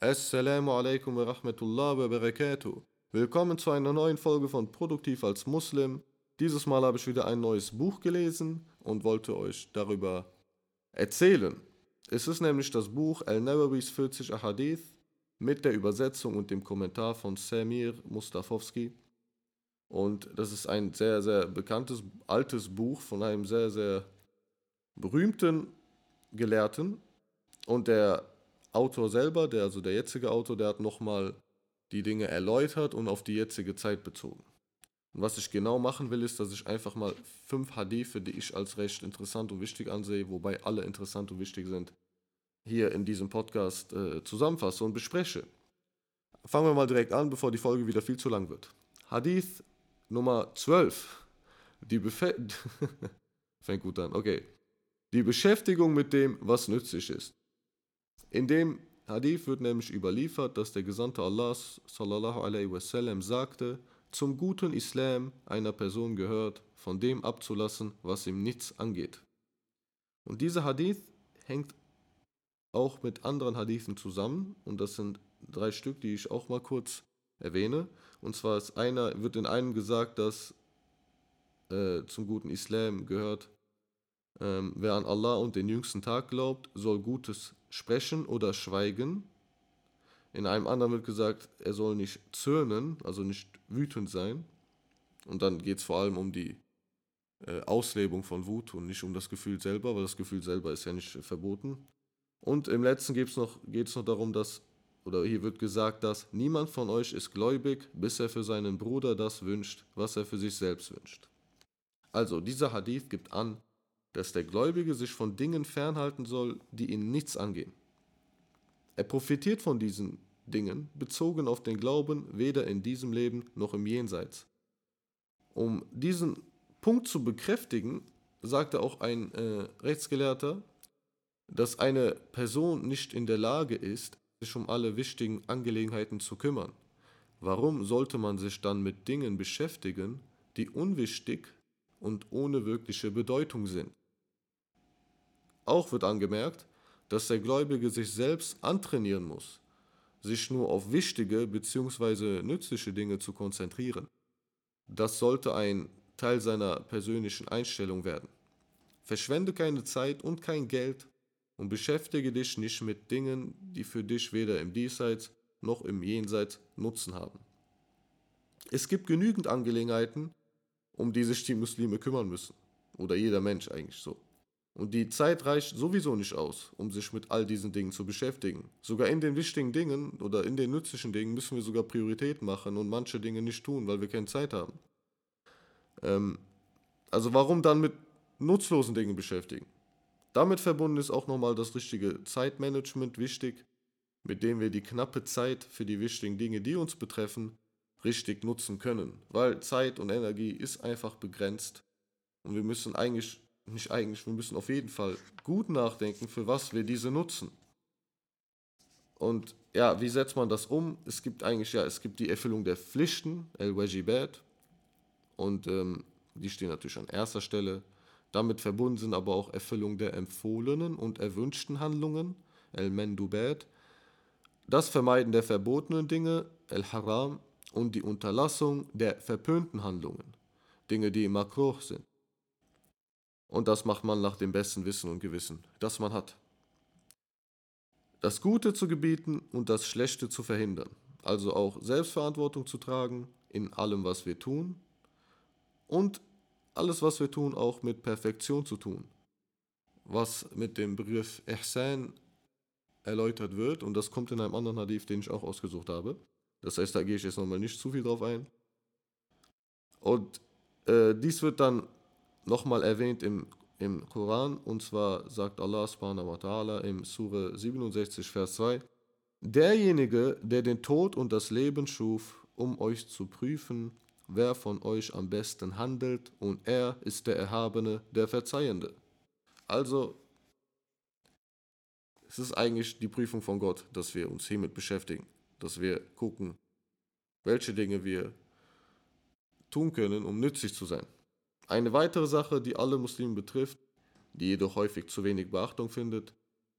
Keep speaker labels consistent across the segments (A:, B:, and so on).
A: Assalamu alaikum wa rahmatullahi wa barakatuh. Willkommen zu einer neuen Folge von Produktiv als Muslim. Dieses Mal habe ich wieder ein neues Buch gelesen und wollte euch darüber erzählen. Es ist nämlich das Buch Al-Nawawis 40 Ahadith mit der Übersetzung und dem Kommentar von Samir Mustafowski. Und das ist ein sehr, sehr bekanntes, altes Buch von einem sehr, sehr berühmten Gelehrten. Und der Autor selber, der, also der jetzige Autor, der hat nochmal die Dinge erläutert und auf die jetzige Zeit bezogen. Und was ich genau machen will, ist, dass ich einfach mal fünf Hadithe, die ich als recht interessant und wichtig ansehe, wobei alle interessant und wichtig sind, hier in diesem Podcast äh, zusammenfasse und bespreche. Fangen wir mal direkt an, bevor die Folge wieder viel zu lang wird. Hadith Nummer 12. Die Befe Fängt gut an, okay. Die Beschäftigung mit dem, was nützlich ist. In dem Hadith wird nämlich überliefert, dass der Gesandte Allahs sallallahu alaihi wasallam sagte, zum guten Islam einer Person gehört, von dem abzulassen, was ihm nichts angeht. Und dieser Hadith hängt auch mit anderen Hadithen zusammen und das sind drei Stück, die ich auch mal kurz erwähne. Und zwar ist einer, wird in einem gesagt, dass äh, zum guten Islam gehört, ähm, wer an Allah und den jüngsten Tag glaubt, soll Gutes sprechen oder schweigen. In einem anderen wird gesagt, er soll nicht zürnen, also nicht wütend sein. Und dann geht es vor allem um die äh, Auslebung von Wut und nicht um das Gefühl selber, weil das Gefühl selber ist ja nicht äh, verboten. Und im letzten geht es noch, noch darum, dass, oder hier wird gesagt, dass niemand von euch ist gläubig, bis er für seinen Bruder das wünscht, was er für sich selbst wünscht. Also, dieser Hadith gibt an, dass der Gläubige sich von Dingen fernhalten soll, die ihn nichts angehen. Er profitiert von diesen Dingen, bezogen auf den Glauben, weder in diesem Leben noch im Jenseits. Um diesen Punkt zu bekräftigen, sagte auch ein äh, Rechtsgelehrter, dass eine Person nicht in der Lage ist, sich um alle wichtigen Angelegenheiten zu kümmern. Warum sollte man sich dann mit Dingen beschäftigen, die unwichtig und ohne wirkliche Bedeutung sind? Auch wird angemerkt, dass der Gläubige sich selbst antrainieren muss, sich nur auf wichtige bzw. nützliche Dinge zu konzentrieren. Das sollte ein Teil seiner persönlichen Einstellung werden. Verschwende keine Zeit und kein Geld und beschäftige dich nicht mit Dingen, die für dich weder im Diesseits noch im Jenseits Nutzen haben. Es gibt genügend Angelegenheiten, um die sich die Muslime kümmern müssen. Oder jeder Mensch eigentlich so. Und die Zeit reicht sowieso nicht aus, um sich mit all diesen Dingen zu beschäftigen. Sogar in den wichtigen Dingen oder in den nützlichen Dingen müssen wir sogar Priorität machen und manche Dinge nicht tun, weil wir keine Zeit haben. Ähm, also warum dann mit nutzlosen Dingen beschäftigen? Damit verbunden ist auch nochmal das richtige Zeitmanagement wichtig, mit dem wir die knappe Zeit für die wichtigen Dinge, die uns betreffen, richtig nutzen können. Weil Zeit und Energie ist einfach begrenzt und wir müssen eigentlich nicht eigentlich, wir müssen auf jeden Fall gut nachdenken, für was wir diese nutzen. Und ja, wie setzt man das um? Es gibt eigentlich, ja, es gibt die Erfüllung der Pflichten, El-Wajibat, und ähm, die stehen natürlich an erster Stelle. Damit verbunden sind aber auch Erfüllung der empfohlenen und erwünschten Handlungen, El-Mendubat, das Vermeiden der verbotenen Dinge, El-Haram, und die Unterlassung der verpönten Handlungen, Dinge, die makruh sind. Und das macht man nach dem besten Wissen und Gewissen, das man hat. Das Gute zu gebieten und das Schlechte zu verhindern. Also auch Selbstverantwortung zu tragen in allem, was wir tun. Und alles, was wir tun, auch mit Perfektion zu tun. Was mit dem Begriff Ihsan erläutert wird. Und das kommt in einem anderen Hadith, den ich auch ausgesucht habe. Das heißt, da gehe ich jetzt nochmal nicht zu viel drauf ein. Und äh, dies wird dann nochmal erwähnt im, im Koran, und zwar sagt Allah subhanahu wa ta'ala im Surah 67, Vers 2, Derjenige, der den Tod und das Leben schuf, um euch zu prüfen, wer von euch am besten handelt, und er ist der Erhabene, der Verzeihende. Also, es ist eigentlich die Prüfung von Gott, dass wir uns hiermit beschäftigen, dass wir gucken, welche Dinge wir tun können, um nützlich zu sein. Eine weitere Sache, die alle Muslime betrifft, die jedoch häufig zu wenig Beachtung findet,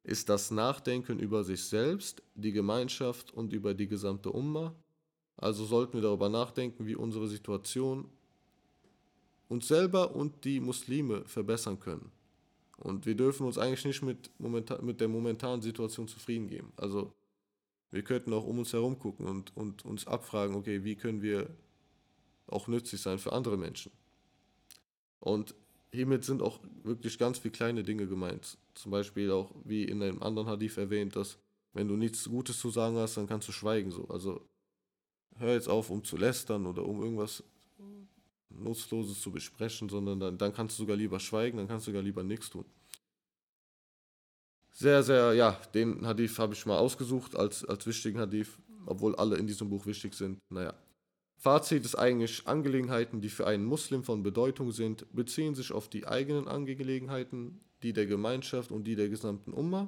A: ist das Nachdenken über sich selbst, die Gemeinschaft und über die gesamte Umma. Also sollten wir darüber nachdenken, wie unsere Situation uns selber und die Muslime verbessern können. Und wir dürfen uns eigentlich nicht mit, momentan, mit der momentanen Situation zufrieden geben. Also wir könnten auch um uns herum gucken und, und uns abfragen, okay, wie können wir auch nützlich sein für andere Menschen. Und hiermit sind auch wirklich ganz viele kleine Dinge gemeint. Zum Beispiel auch, wie in einem anderen Hadith erwähnt, dass wenn du nichts Gutes zu sagen hast, dann kannst du schweigen. So. Also hör jetzt auf, um zu lästern oder um irgendwas Nutzloses zu besprechen, sondern dann, dann kannst du sogar lieber schweigen, dann kannst du sogar lieber nichts tun. Sehr, sehr, ja, den Hadith habe ich mal ausgesucht als, als wichtigen Hadith, obwohl alle in diesem Buch wichtig sind. Naja. Fazit ist eigentlich, Angelegenheiten, die für einen Muslim von Bedeutung sind, beziehen sich auf die eigenen Angelegenheiten, die der Gemeinschaft und die der gesamten Umma.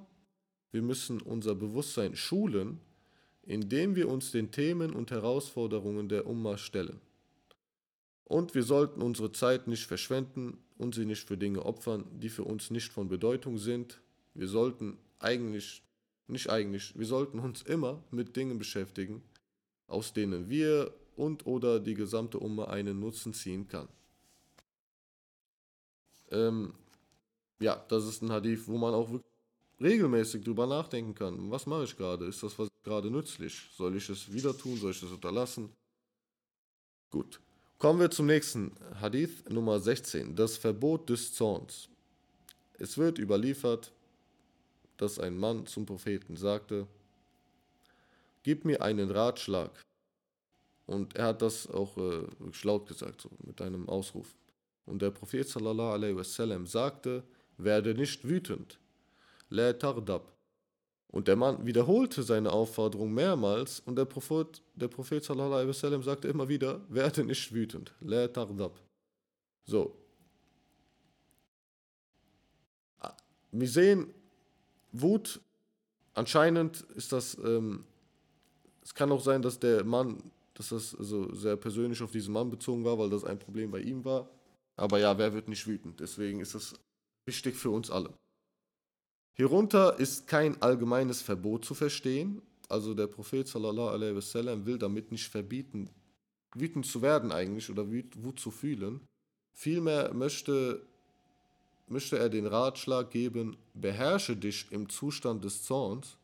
A: Wir müssen unser Bewusstsein schulen, indem wir uns den Themen und Herausforderungen der Umma stellen. Und wir sollten unsere Zeit nicht verschwenden und sie nicht für Dinge opfern, die für uns nicht von Bedeutung sind. Wir sollten eigentlich, nicht eigentlich, wir sollten uns immer mit Dingen beschäftigen, aus denen wir und oder die gesamte Umma einen Nutzen ziehen kann. Ähm, ja, das ist ein Hadith, wo man auch regelmäßig drüber nachdenken kann. Was mache ich gerade? Ist das was gerade nützlich? Soll ich es wieder tun? Soll ich es unterlassen? Gut. Kommen wir zum nächsten Hadith Nummer 16, das Verbot des Zorns. Es wird überliefert, dass ein Mann zum Propheten sagte, Gib mir einen Ratschlag. Und er hat das auch äh, laut gesagt, so mit einem Ausruf. Und der Prophet sallallahu alaihi wasallam sagte, werde nicht wütend. La tardab. Und der Mann wiederholte seine Aufforderung mehrmals und der Prophet, der Prophet sallallahu alaihi wasallam sagte immer wieder, werde nicht wütend, la tardab. So. Wir sehen, Wut, anscheinend ist das, ähm, es kann auch sein, dass der Mann, dass das also sehr persönlich auf diesen Mann bezogen war, weil das ein Problem bei ihm war. Aber ja, wer wird nicht wütend? Deswegen ist das wichtig für uns alle. Hierunter ist kein allgemeines Verbot zu verstehen. Also der Prophet wasallam will damit nicht verbieten, wütend zu werden eigentlich oder Wut zu fühlen. Vielmehr möchte, möchte er den Ratschlag geben, beherrsche dich im Zustand des Zorns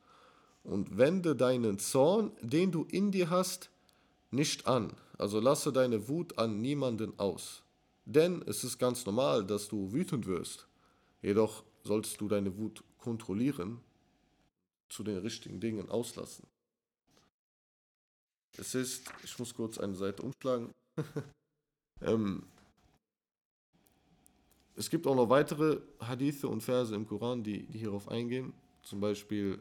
A: und wende deinen Zorn, den du in dir hast, nicht an. Also lasse deine Wut an niemanden aus. Denn es ist ganz normal, dass du wütend wirst. Jedoch solltest du deine Wut kontrollieren, zu den richtigen Dingen auslassen. Es ist, ich muss kurz eine Seite umschlagen. ähm, es gibt auch noch weitere Hadithe und Verse im Koran, die, die hierauf eingehen. Zum Beispiel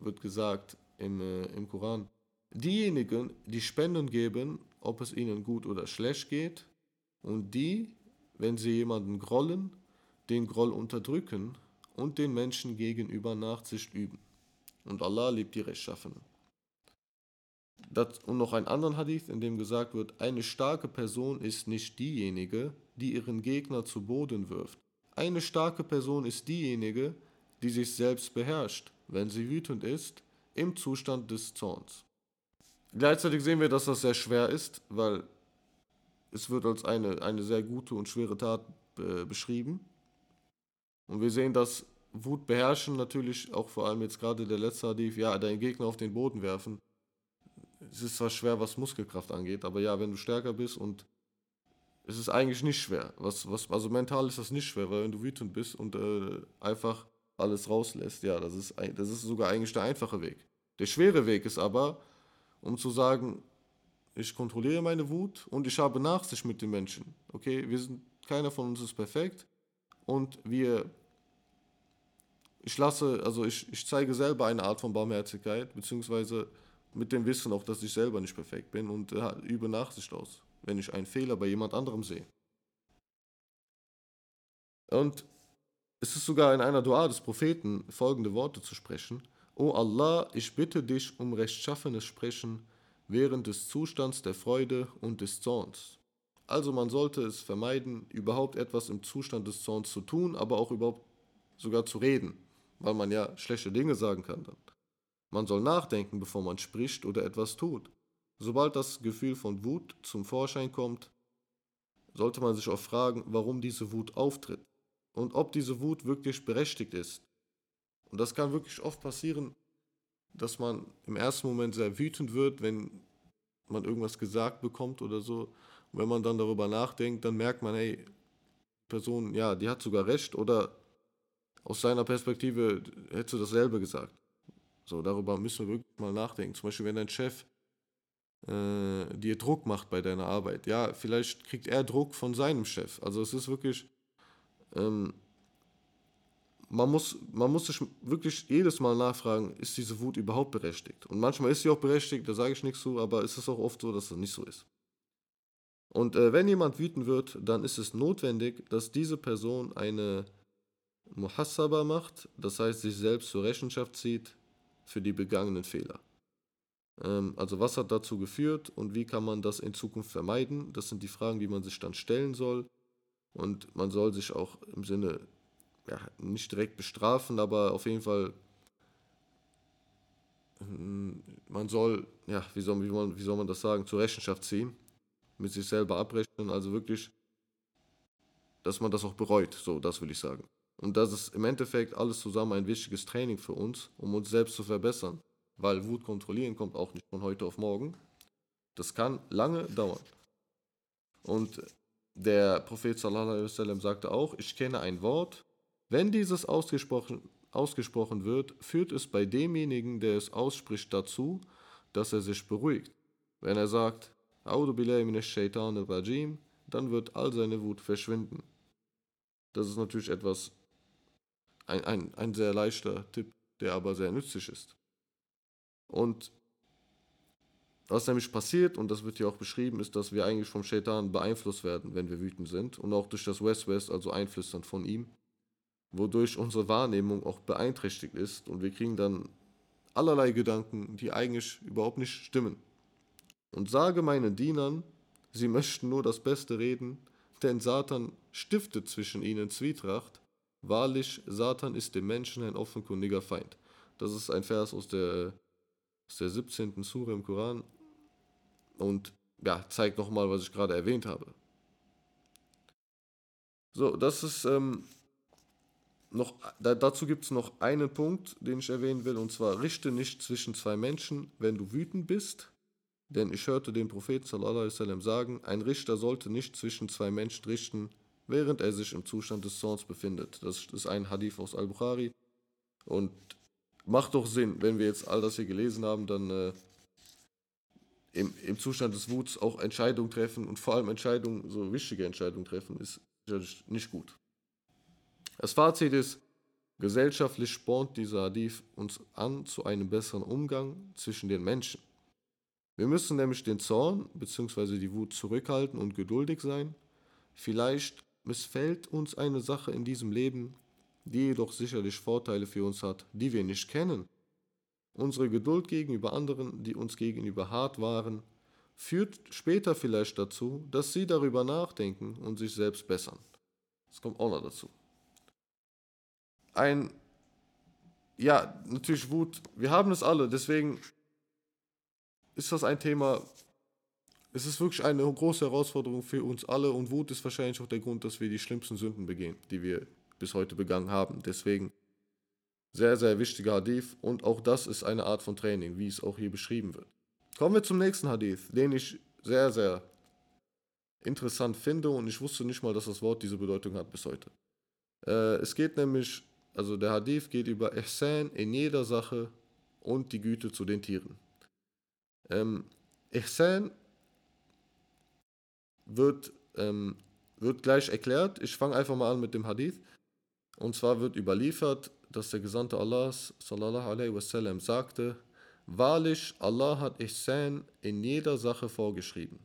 A: wird gesagt im, äh, im Koran, diejenigen, die Spenden geben, ob es ihnen gut oder schlecht geht, und die, wenn sie jemanden grollen, den Groll unterdrücken und den Menschen gegenüber Nachsicht üben. Und Allah liebt die Rechtschaffenen. Das, und noch ein anderen Hadith, in dem gesagt wird, eine starke Person ist nicht diejenige, die ihren Gegner zu Boden wirft. Eine starke Person ist diejenige, die sich selbst beherrscht, wenn sie wütend ist, im Zustand des Zorns. Gleichzeitig sehen wir, dass das sehr schwer ist, weil es wird als eine, eine sehr gute und schwere Tat äh, beschrieben. Und wir sehen, dass Wut beherrschen natürlich auch vor allem jetzt gerade der letzte Hadith, ja, deinen Gegner auf den Boden werfen. Es ist zwar schwer, was Muskelkraft angeht, aber ja, wenn du stärker bist und es ist eigentlich nicht schwer. Was, was, also mental ist das nicht schwer, weil wenn du wütend bist und äh, einfach alles rauslässt, ja, das ist, das ist sogar eigentlich der einfache Weg. Der schwere Weg ist aber, um zu sagen, ich kontrolliere meine Wut und ich habe Nachsicht mit den Menschen. Okay, wir sind, keiner von uns ist perfekt und wir ich lasse, also ich, ich zeige selber eine Art von Barmherzigkeit, beziehungsweise mit dem Wissen auch, dass ich selber nicht perfekt bin und äh, übe Nachsicht aus, wenn ich einen Fehler bei jemand anderem sehe. Und es ist sogar in einer Dua des Propheten folgende Worte zu sprechen. O Allah, ich bitte dich um rechtschaffenes Sprechen während des Zustands der Freude und des Zorns. Also man sollte es vermeiden, überhaupt etwas im Zustand des Zorns zu tun, aber auch überhaupt sogar zu reden weil man ja schlechte Dinge sagen kann dann. Man soll nachdenken, bevor man spricht oder etwas tut. Sobald das Gefühl von Wut zum Vorschein kommt, sollte man sich auch fragen, warum diese Wut auftritt und ob diese Wut wirklich berechtigt ist. Und das kann wirklich oft passieren, dass man im ersten Moment sehr wütend wird, wenn man irgendwas gesagt bekommt oder so. Und wenn man dann darüber nachdenkt, dann merkt man, hey, Person, ja, die hat sogar recht oder aus seiner Perspektive hätte sie dasselbe gesagt. So, darüber müssen wir wirklich mal nachdenken. Zum Beispiel, wenn dein Chef äh, dir Druck macht bei deiner Arbeit. Ja, vielleicht kriegt er Druck von seinem Chef. Also es ist wirklich, ähm, man, muss, man muss sich wirklich jedes Mal nachfragen, ist diese Wut überhaupt berechtigt? Und manchmal ist sie auch berechtigt, da sage ich nichts zu, aber es ist auch oft so, dass das nicht so ist. Und äh, wenn jemand wütend wird, dann ist es notwendig, dass diese Person eine Muhassaba macht, das heißt sich selbst zur Rechenschaft zieht, für die begangenen Fehler. Ähm, also was hat dazu geführt und wie kann man das in Zukunft vermeiden? Das sind die Fragen, die man sich dann stellen soll. Und man soll sich auch im Sinne, ja, nicht direkt bestrafen, aber auf jeden Fall, hm, man soll, ja, wie soll, wie, man, wie soll man das sagen, zur Rechenschaft ziehen, mit sich selber abrechnen, also wirklich, dass man das auch bereut, so, das will ich sagen. Und das ist im Endeffekt alles zusammen ein wichtiges Training für uns, um uns selbst zu verbessern. Weil Wut kontrollieren kommt auch nicht von heute auf morgen. Das kann lange dauern. Und der Prophet sallallahu alaihi wasallam sagte auch, ich kenne ein Wort, wenn dieses ausgesprochen, ausgesprochen wird, führt es bei demjenigen, der es ausspricht, dazu, dass er sich beruhigt. Wenn er sagt, Audu billahi minash shaitan rajim, dann wird all seine Wut verschwinden. Das ist natürlich etwas ein, ein, ein sehr leichter Tipp, der aber sehr nützlich ist. Und was nämlich passiert, und das wird hier auch beschrieben, ist, dass wir eigentlich vom Shaitan beeinflusst werden, wenn wir wütend sind. Und auch durch das West-West, also Einflüstern von ihm. Wodurch unsere Wahrnehmung auch beeinträchtigt ist. Und wir kriegen dann allerlei Gedanken, die eigentlich überhaupt nicht stimmen. Und sage meinen Dienern, sie möchten nur das Beste reden, denn Satan stiftet zwischen ihnen Zwietracht Wahrlich, Satan ist dem Menschen ein offenkundiger Feind. Das ist ein Vers aus der, aus der 17. Sure im Koran und ja, zeigt nochmal, was ich gerade erwähnt habe. So, das ist ähm, noch, da, dazu gibt es noch einen Punkt, den ich erwähnen will, und zwar richte nicht zwischen zwei Menschen, wenn du wütend bist, denn ich hörte den Propheten sallallahu sagen, ein Richter sollte nicht zwischen zwei Menschen richten, während er sich im Zustand des Zorns befindet. Das ist ein Hadith aus Al-Bukhari. Und macht doch Sinn, wenn wir jetzt all das hier gelesen haben, dann äh, im, im Zustand des Wuts auch Entscheidungen treffen und vor allem Entscheidungen, so wichtige Entscheidungen treffen, ist sicherlich nicht gut. Das Fazit ist, gesellschaftlich spornt dieser Hadith uns an zu einem besseren Umgang zwischen den Menschen. Wir müssen nämlich den Zorn bzw. die Wut zurückhalten und geduldig sein. Vielleicht missfällt uns eine Sache in diesem Leben, die jedoch sicherlich Vorteile für uns hat, die wir nicht kennen. Unsere Geduld gegenüber anderen, die uns gegenüber hart waren, führt später vielleicht dazu, dass sie darüber nachdenken und sich selbst bessern. Das kommt auch noch dazu. Ein, ja, natürlich Wut, wir haben es alle, deswegen ist das ein Thema, es ist wirklich eine große Herausforderung für uns alle und Wut ist wahrscheinlich auch der Grund, dass wir die schlimmsten Sünden begehen, die wir bis heute begangen haben. Deswegen sehr, sehr wichtiger Hadith und auch das ist eine Art von Training, wie es auch hier beschrieben wird. Kommen wir zum nächsten Hadith, den ich sehr, sehr interessant finde und ich wusste nicht mal, dass das Wort diese Bedeutung hat bis heute. Äh, es geht nämlich, also der Hadith geht über Ihsan in jeder Sache und die Güte zu den Tieren. Ähm, Ihsan wird, ähm, wird gleich erklärt. Ich fange einfach mal an mit dem Hadith. Und zwar wird überliefert, dass der Gesandte Allahs sallallahu alaihi wasallam sagte, Wahrlich, Allah hat Ihsan in jeder Sache vorgeschrieben.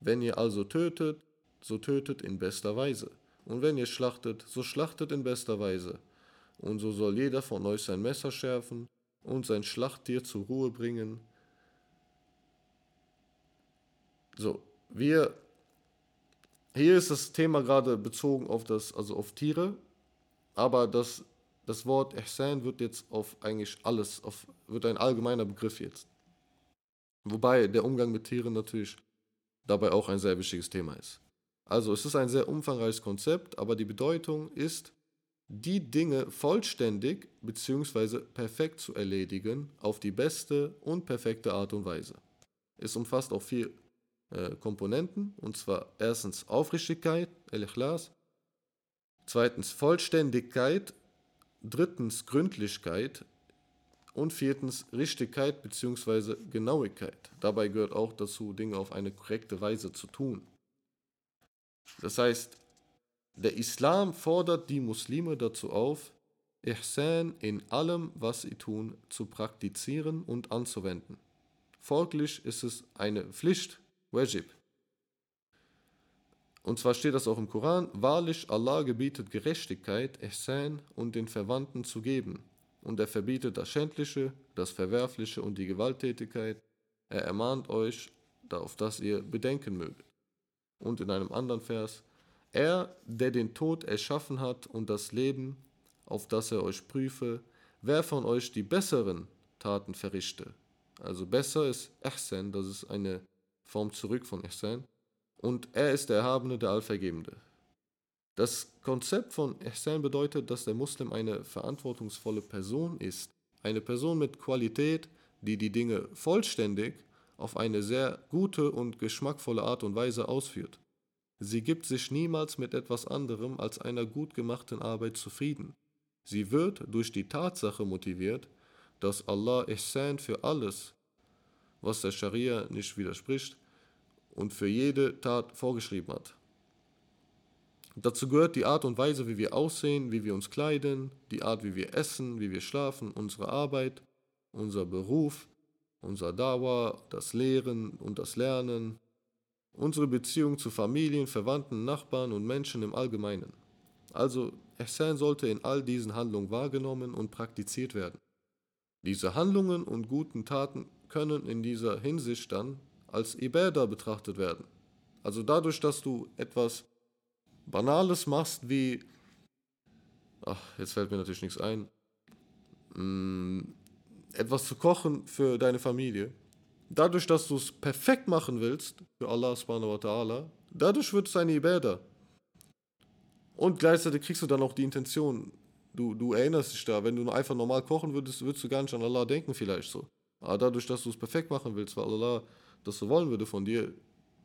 A: Wenn ihr also tötet, so tötet in bester Weise. Und wenn ihr schlachtet, so schlachtet in bester Weise. Und so soll jeder von euch sein Messer schärfen und sein Schlachttier zur Ruhe bringen. So, wir hier ist das Thema gerade bezogen auf das, also auf Tiere, aber das das Wort Ihsan wird jetzt auf eigentlich alles, auf, wird ein allgemeiner Begriff jetzt. Wobei der Umgang mit Tieren natürlich dabei auch ein sehr wichtiges Thema ist. Also es ist ein sehr umfangreiches Konzept, aber die Bedeutung ist, die Dinge vollständig bzw. perfekt zu erledigen auf die beste und perfekte Art und Weise. Es umfasst auch vier äh, Komponenten, und zwar erstens Aufrichtigkeit, El-Ikhlas, zweitens Vollständigkeit, drittens Gründlichkeit und viertens Richtigkeit bzw. Genauigkeit. Dabei gehört auch dazu, Dinge auf eine korrekte Weise zu tun. Das heißt, der Islam fordert die Muslime dazu auf, Ihsan in allem, was sie tun, zu praktizieren und anzuwenden. Folglich ist es eine Pflicht, Wajib. Und zwar steht das auch im Koran, wahrlich Allah gebietet Gerechtigkeit, Ihsan und den Verwandten zu geben. Und er verbietet das Schändliche, das Verwerfliche und die Gewalttätigkeit. Er ermahnt euch, auf das ihr bedenken möget. Und in einem anderen Vers, er, der den Tod erschaffen hat und das Leben, auf das er euch prüfe, wer von euch die besseren Taten verrichte. Also besser ist Ihsan, das ist eine Form zurück von Ihsan und er ist der Erhabene, der Allvergebende. Das Konzept von Ihsan bedeutet, dass der Muslim eine verantwortungsvolle Person ist, eine Person mit Qualität, die die Dinge vollständig auf eine sehr gute und geschmackvolle Art und Weise ausführt. Sie gibt sich niemals mit etwas anderem als einer gut gemachten Arbeit zufrieden. Sie wird durch die Tatsache motiviert, dass Allah Ihsan für alles, was der Scharia nicht widerspricht, und für jede Tat vorgeschrieben hat. Dazu gehört die Art und Weise, wie wir aussehen, wie wir uns kleiden, die Art, wie wir essen, wie wir schlafen, unsere Arbeit, unser Beruf, unser Dauer, das Lehren und das Lernen, unsere Beziehung zu Familien, Verwandten, Nachbarn und Menschen im Allgemeinen. Also Ihsan sollte in all diesen Handlungen wahrgenommen und praktiziert werden. Diese Handlungen und guten Taten können in dieser Hinsicht dann als Ibadah betrachtet werden. Also dadurch, dass du etwas Banales machst wie, ach, jetzt fällt mir natürlich nichts ein, mh, mm, etwas zu kochen für deine Familie. Dadurch, dass du es perfekt machen willst, für Allah subhanahu wa ta'ala, dadurch wird es eine Ibadah. Und gleichzeitig kriegst du dann auch die Intention, du, du erinnerst dich da, wenn du einfach normal kochen würdest, würdest du gar nicht an Allah denken vielleicht so. Aber dadurch, dass du es perfekt machen willst, weil Allah das so wollen würde von dir,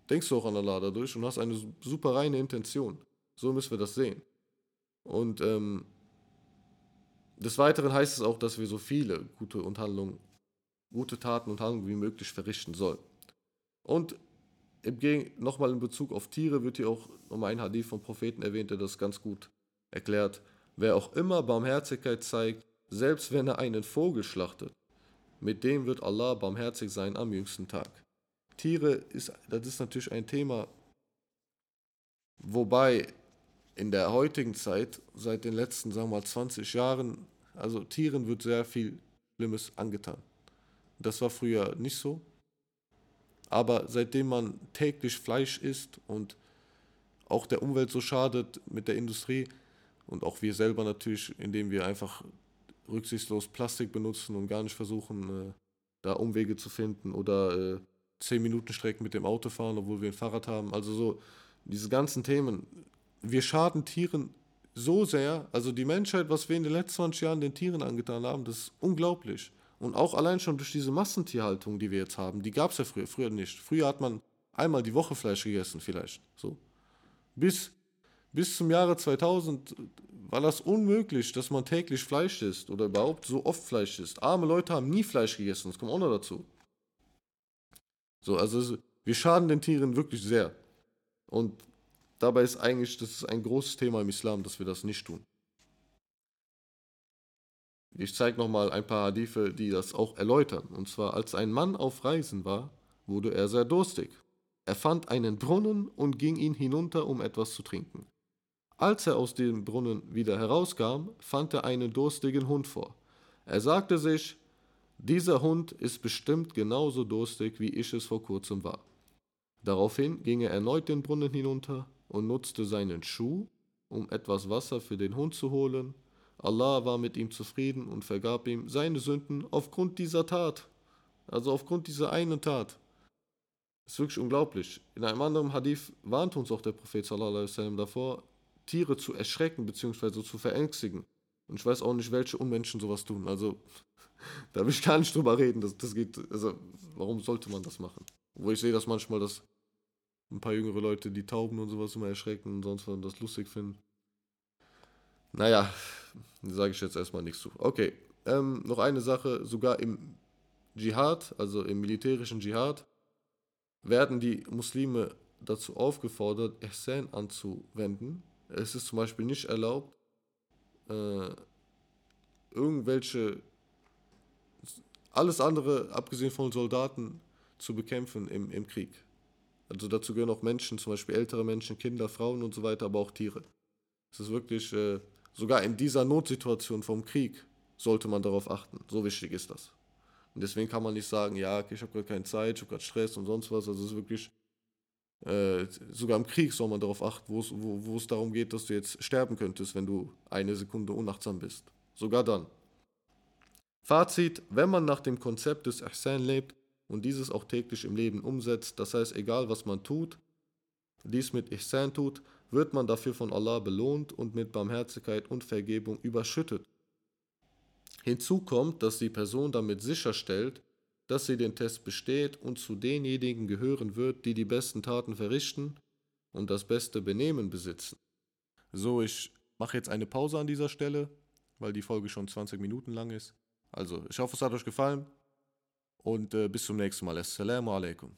A: denkst du auch an Allah dadurch und hast eine super reine Intention. So müssen wir das sehen. Und ähm, des Weiteren heißt es auch, dass wir so viele gute Handlungen, gute Taten und Handlungen wie möglich verrichten sollen. Und nochmal in Bezug auf Tiere wird hier auch nochmal ein Hadith vom Propheten erwähnt, der das ganz gut erklärt. Wer auch immer Barmherzigkeit zeigt, selbst wenn er einen Vogel schlachtet, mit dem wird Allah barmherzig sein am jüngsten Tag. Tiere ist, das ist natürlich ein Thema, wobei in der heutigen Zeit, seit den letzten, sagen wir mal, 20 Jahren, also Tieren wird sehr viel Schlimmes angetan. Das war früher nicht so. Aber seitdem man täglich Fleisch isst und auch der Umwelt so schadet mit der Industrie und auch wir selber natürlich, indem wir einfach rücksichtslos Plastik benutzen und gar nicht versuchen, äh, da Umwege zu finden oder äh, 10 Minuten Strecken mit dem Auto fahren, obwohl wir ein Fahrrad haben. Also so diese ganzen Themen. Wir schaden Tieren so sehr. Also die Menschheit, was wir in den letzten 20 Jahren den Tieren angetan haben, das ist unglaublich. Und auch allein schon durch diese Massentierhaltung, die wir jetzt haben, die gab es ja früher, früher nicht. Früher hat man einmal die Woche Fleisch gegessen vielleicht. So. Bis, bis zum Jahre 2000 war das unmöglich, dass man täglich Fleisch isst oder überhaupt so oft Fleisch isst. Arme Leute haben nie Fleisch gegessen, das kommt auch noch dazu. So, also wir schaden den Tieren wirklich sehr. Und dabei ist eigentlich, das ist ein großes Thema im Islam, dass wir das nicht tun. Ich zeige nochmal ein paar Hadithe, die das auch erläutern. Und zwar, als ein Mann auf Reisen war, wurde er sehr durstig. Er fand einen Brunnen und ging ihn hinunter, um etwas zu trinken. Als er aus dem Brunnen wieder herauskam, fand er einen durstigen Hund vor. Er sagte sich, dieser Hund ist bestimmt genauso durstig, wie ich es vor kurzem war. Daraufhin ging er erneut den Brunnen hinunter und nutzte seinen Schuh, um etwas Wasser für den Hund zu holen, Allah war mit ihm zufrieden und vergab ihm seine Sünden aufgrund dieser Tat. Also aufgrund dieser einen Tat. Das ist wirklich unglaublich. In einem anderen Hadith warnt uns auch der Prophet sallam, davor, Tiere zu erschrecken bzw. zu verängstigen. Und ich weiß auch nicht, welche Unmenschen sowas tun. Also, da will ich gar nicht drüber reden. Das, das geht, also, warum sollte man das machen? Wo ich sehe, dass manchmal das ein paar jüngere Leute die Tauben und sowas immer erschrecken und sonst was und das lustig finden. Naja, sage ich jetzt erstmal nichts zu. Okay, ähm, noch eine Sache, sogar im Dschihad, also im militärischen Dschihad, werden die Muslime dazu aufgefordert, Ihsan anzuwenden. Es ist zum Beispiel nicht erlaubt, äh, irgendwelche, alles andere, abgesehen von Soldaten, zu bekämpfen im, im Krieg. Also dazu gehören auch Menschen, zum Beispiel ältere Menschen, Kinder, Frauen und so weiter, aber auch Tiere. Es ist wirklich, äh, sogar in dieser Notsituation vom Krieg sollte man darauf achten. So wichtig ist das. Und deswegen kann man nicht sagen, ja, okay, ich habe gerade keine Zeit, ich habe gerade Stress und sonst was. Also es ist wirklich, äh, sogar im Krieg soll man darauf achten, wo, wo es darum geht, dass du jetzt sterben könntest, wenn du eine Sekunde unachtsam bist. Sogar dann. Fazit, wenn man nach dem Konzept des Ihsan lebt, und dieses auch täglich im Leben umsetzt, das heißt, egal was man tut, dies mit Ihsan tut, wird man dafür von Allah belohnt und mit Barmherzigkeit und Vergebung überschüttet. Hinzu kommt, dass die Person damit sicherstellt, dass sie den Test besteht und zu denjenigen gehören wird, die die besten Taten verrichten und das beste Benehmen besitzen. So, ich mache jetzt eine Pause an dieser Stelle, weil die Folge schon 20 Minuten lang ist. Also, ich hoffe, es hat euch gefallen und äh, bis zum nächsten Mal. Assalamu alaikum.